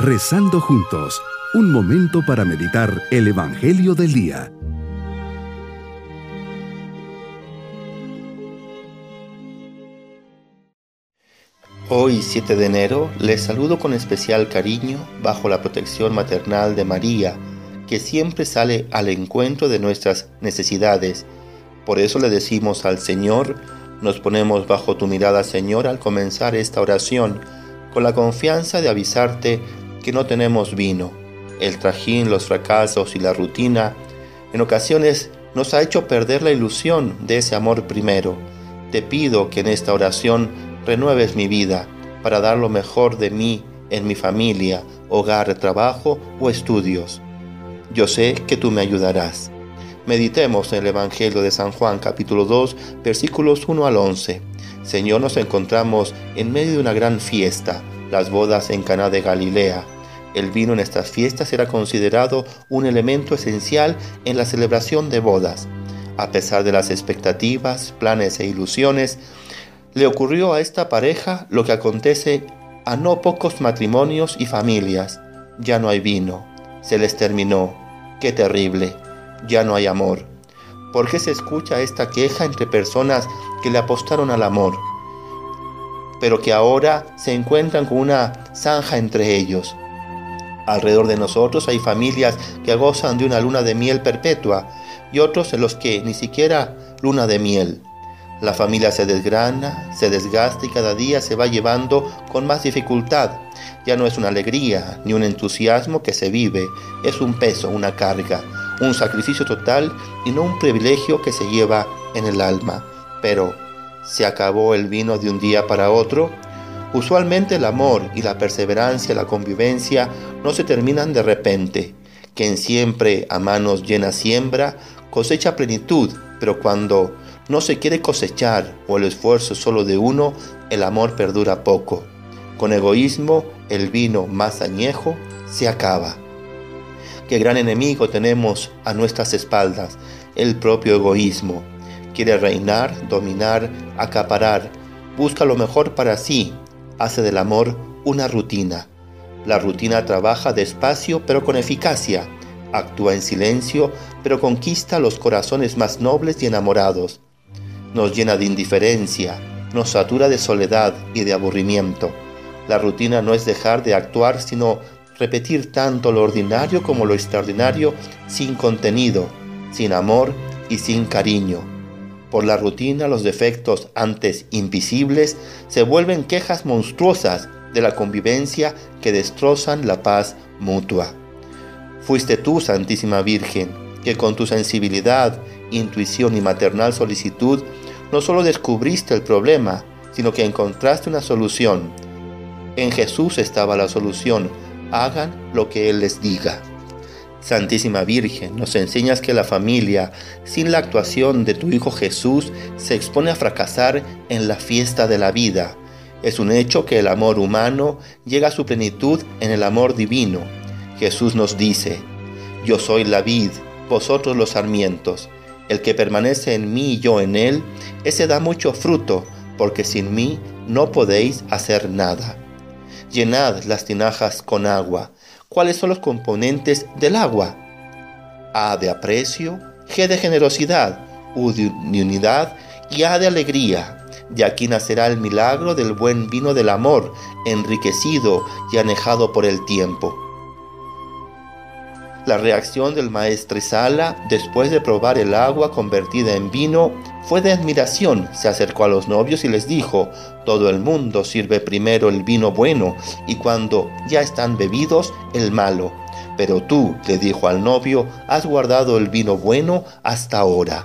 Rezando juntos, un momento para meditar el Evangelio del Día. Hoy, 7 de enero, les saludo con especial cariño bajo la protección maternal de María, que siempre sale al encuentro de nuestras necesidades. Por eso le decimos al Señor, nos ponemos bajo tu mirada, Señor, al comenzar esta oración, con la confianza de avisarte que no tenemos vino. El trajín, los fracasos y la rutina en ocasiones nos ha hecho perder la ilusión de ese amor primero. Te pido que en esta oración renueves mi vida para dar lo mejor de mí en mi familia, hogar, trabajo o estudios. Yo sé que tú me ayudarás. Meditemos en el Evangelio de San Juan capítulo 2 versículos 1 al 11. Señor, nos encontramos en medio de una gran fiesta, las bodas en Caná de Galilea. El vino en estas fiestas era considerado un elemento esencial en la celebración de bodas. A pesar de las expectativas, planes e ilusiones, le ocurrió a esta pareja lo que acontece a no pocos matrimonios y familias. Ya no hay vino, se les terminó. Qué terrible, ya no hay amor. ¿Por qué se escucha esta queja entre personas que le apostaron al amor, pero que ahora se encuentran con una zanja entre ellos? Alrededor de nosotros hay familias que gozan de una luna de miel perpetua y otros en los que ni siquiera luna de miel. La familia se desgrana, se desgasta y cada día se va llevando con más dificultad. Ya no es una alegría ni un entusiasmo que se vive, es un peso, una carga, un sacrificio total y no un privilegio que se lleva en el alma. Pero, ¿se acabó el vino de un día para otro? Usualmente el amor y la perseverancia, la convivencia, no se terminan de repente. Quien siempre a manos llenas siembra, cosecha plenitud, pero cuando no se quiere cosechar o el esfuerzo solo de uno, el amor perdura poco. Con egoísmo, el vino más añejo se acaba. Qué gran enemigo tenemos a nuestras espaldas, el propio egoísmo. Quiere reinar, dominar, acaparar, busca lo mejor para sí, hace del amor una rutina. La rutina trabaja despacio pero con eficacia, actúa en silencio pero conquista los corazones más nobles y enamorados. Nos llena de indiferencia, nos satura de soledad y de aburrimiento. La rutina no es dejar de actuar, sino repetir tanto lo ordinario como lo extraordinario sin contenido, sin amor y sin cariño. Por la rutina los defectos antes invisibles se vuelven quejas monstruosas de la convivencia que destrozan la paz mutua. Fuiste tú, Santísima Virgen, que con tu sensibilidad, intuición y maternal solicitud no solo descubriste el problema, sino que encontraste una solución. En Jesús estaba la solución, hagan lo que Él les diga. Santísima Virgen, nos enseñas que la familia, sin la actuación de tu Hijo Jesús, se expone a fracasar en la fiesta de la vida. Es un hecho que el amor humano llega a su plenitud en el amor divino. Jesús nos dice, yo soy la vid, vosotros los sarmientos. El que permanece en mí y yo en él, ese da mucho fruto, porque sin mí no podéis hacer nada. Llenad las tinajas con agua. ¿Cuáles son los componentes del agua? A de aprecio, G de generosidad, U de unidad y A de alegría. De aquí nacerá el milagro del buen vino del amor, enriquecido y anejado por el tiempo. La reacción del Sala, después de probar el agua convertida en vino, fue de admiración. Se acercó a los novios y les dijo, todo el mundo sirve primero el vino bueno y cuando ya están bebidos, el malo. Pero tú, le dijo al novio, has guardado el vino bueno hasta ahora.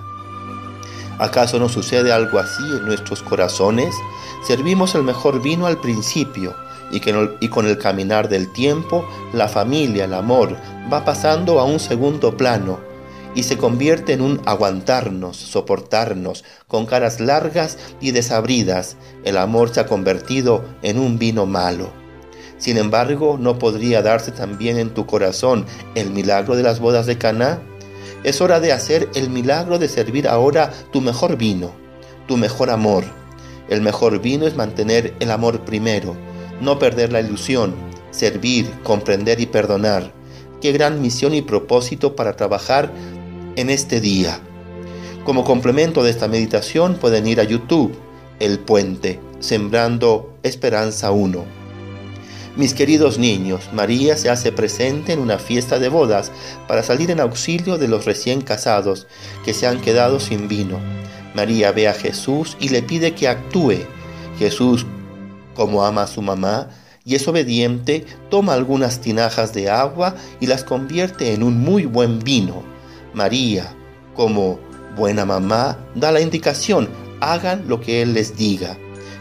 ¿Acaso no sucede algo así en nuestros corazones? Servimos el mejor vino al principio y, que y con el caminar del tiempo la familia, el amor, va pasando a un segundo plano y se convierte en un aguantarnos, soportarnos, con caras largas y desabridas. El amor se ha convertido en un vino malo. Sin embargo, ¿no podría darse también en tu corazón el milagro de las bodas de Caná? Es hora de hacer el milagro de servir ahora tu mejor vino, tu mejor amor. El mejor vino es mantener el amor primero, no perder la ilusión, servir, comprender y perdonar. Qué gran misión y propósito para trabajar en este día. Como complemento de esta meditación pueden ir a YouTube, El Puente, Sembrando Esperanza 1. Mis queridos niños, María se hace presente en una fiesta de bodas para salir en auxilio de los recién casados que se han quedado sin vino. María ve a Jesús y le pide que actúe. Jesús, como ama a su mamá y es obediente, toma algunas tinajas de agua y las convierte en un muy buen vino. María, como buena mamá, da la indicación, hagan lo que Él les diga.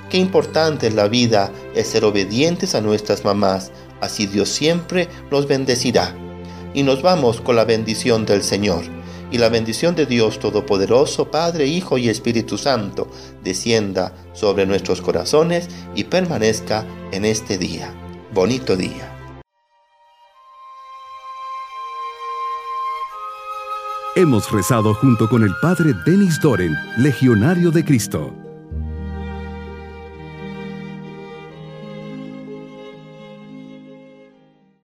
Qué importante en la vida es ser obedientes a nuestras mamás, así Dios siempre los bendecirá. Y nos vamos con la bendición del Señor. Y la bendición de Dios Todopoderoso, Padre, Hijo y Espíritu Santo, descienda sobre nuestros corazones y permanezca en este día. Bonito día. Hemos rezado junto con el Padre Denis Doren, Legionario de Cristo.